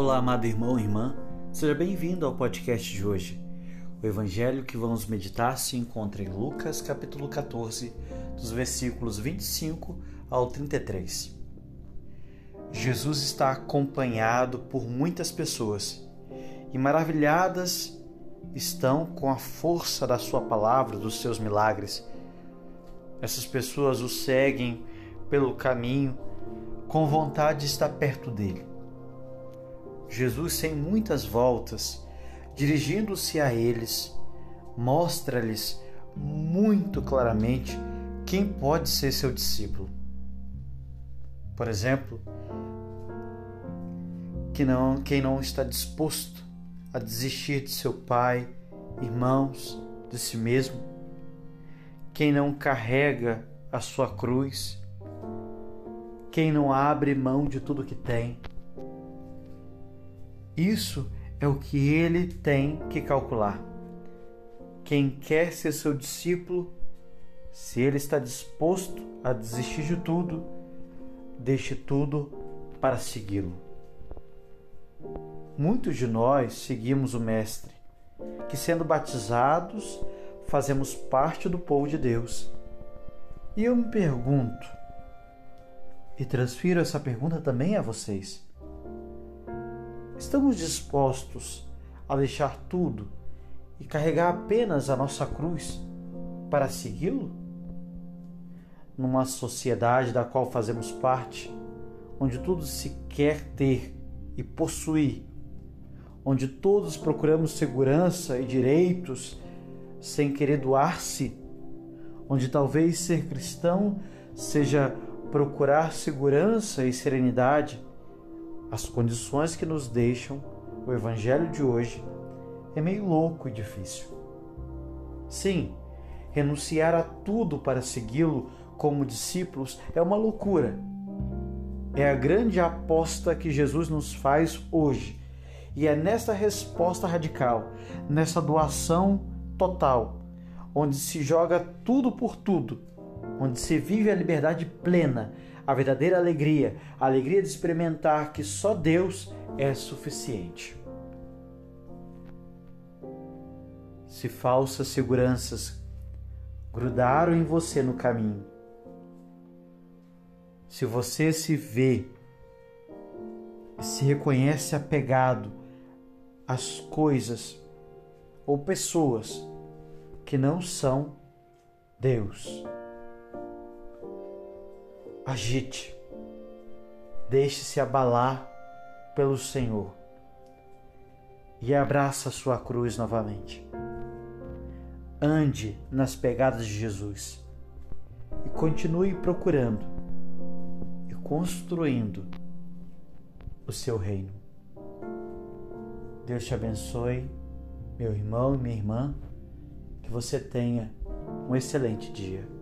Olá, amado irmão e irmã, seja bem-vindo ao podcast de hoje. O evangelho que vamos meditar se encontra em Lucas, capítulo 14, dos versículos 25 ao 33. Jesus está acompanhado por muitas pessoas e maravilhadas estão com a força da sua palavra, dos seus milagres. Essas pessoas o seguem pelo caminho com vontade de estar perto dele. Jesus, sem muitas voltas, dirigindo-se a eles, mostra-lhes muito claramente quem pode ser seu discípulo. Por exemplo, que não, quem não está disposto a desistir de seu pai, irmãos, de si mesmo, quem não carrega a sua cruz, quem não abre mão de tudo que tem. Isso é o que ele tem que calcular. Quem quer ser seu discípulo, se ele está disposto a desistir de tudo, deixe tudo para segui-lo. Muitos de nós seguimos o Mestre, que sendo batizados, fazemos parte do povo de Deus. E eu me pergunto, e transfiro essa pergunta também a vocês: estamos dispostos a deixar tudo e carregar apenas a nossa cruz para segui-lo? Numa sociedade da qual fazemos parte, onde tudo se quer ter e possuir, onde todos procuramos segurança e direitos sem querer doar-se, onde talvez ser cristão seja procurar segurança e serenidade, as condições que nos deixam o Evangelho de hoje é meio louco e difícil. Sim, renunciar a tudo para segui-lo como discípulos é uma loucura. É a grande aposta que Jesus nos faz hoje. E é nessa resposta radical, nessa doação total, onde se joga tudo por tudo, onde se vive a liberdade plena, a verdadeira alegria, a alegria de experimentar que só Deus é suficiente. Se falsas seguranças grudaram em você no caminho, se você se vê e se reconhece apegado às coisas ou pessoas que não são Deus, agite, deixe-se abalar pelo Senhor e abraça a sua cruz novamente. Ande nas pegadas de Jesus e continue procurando e construindo o seu reino. Deus te abençoe, meu irmão e minha irmã, que você tenha um excelente dia.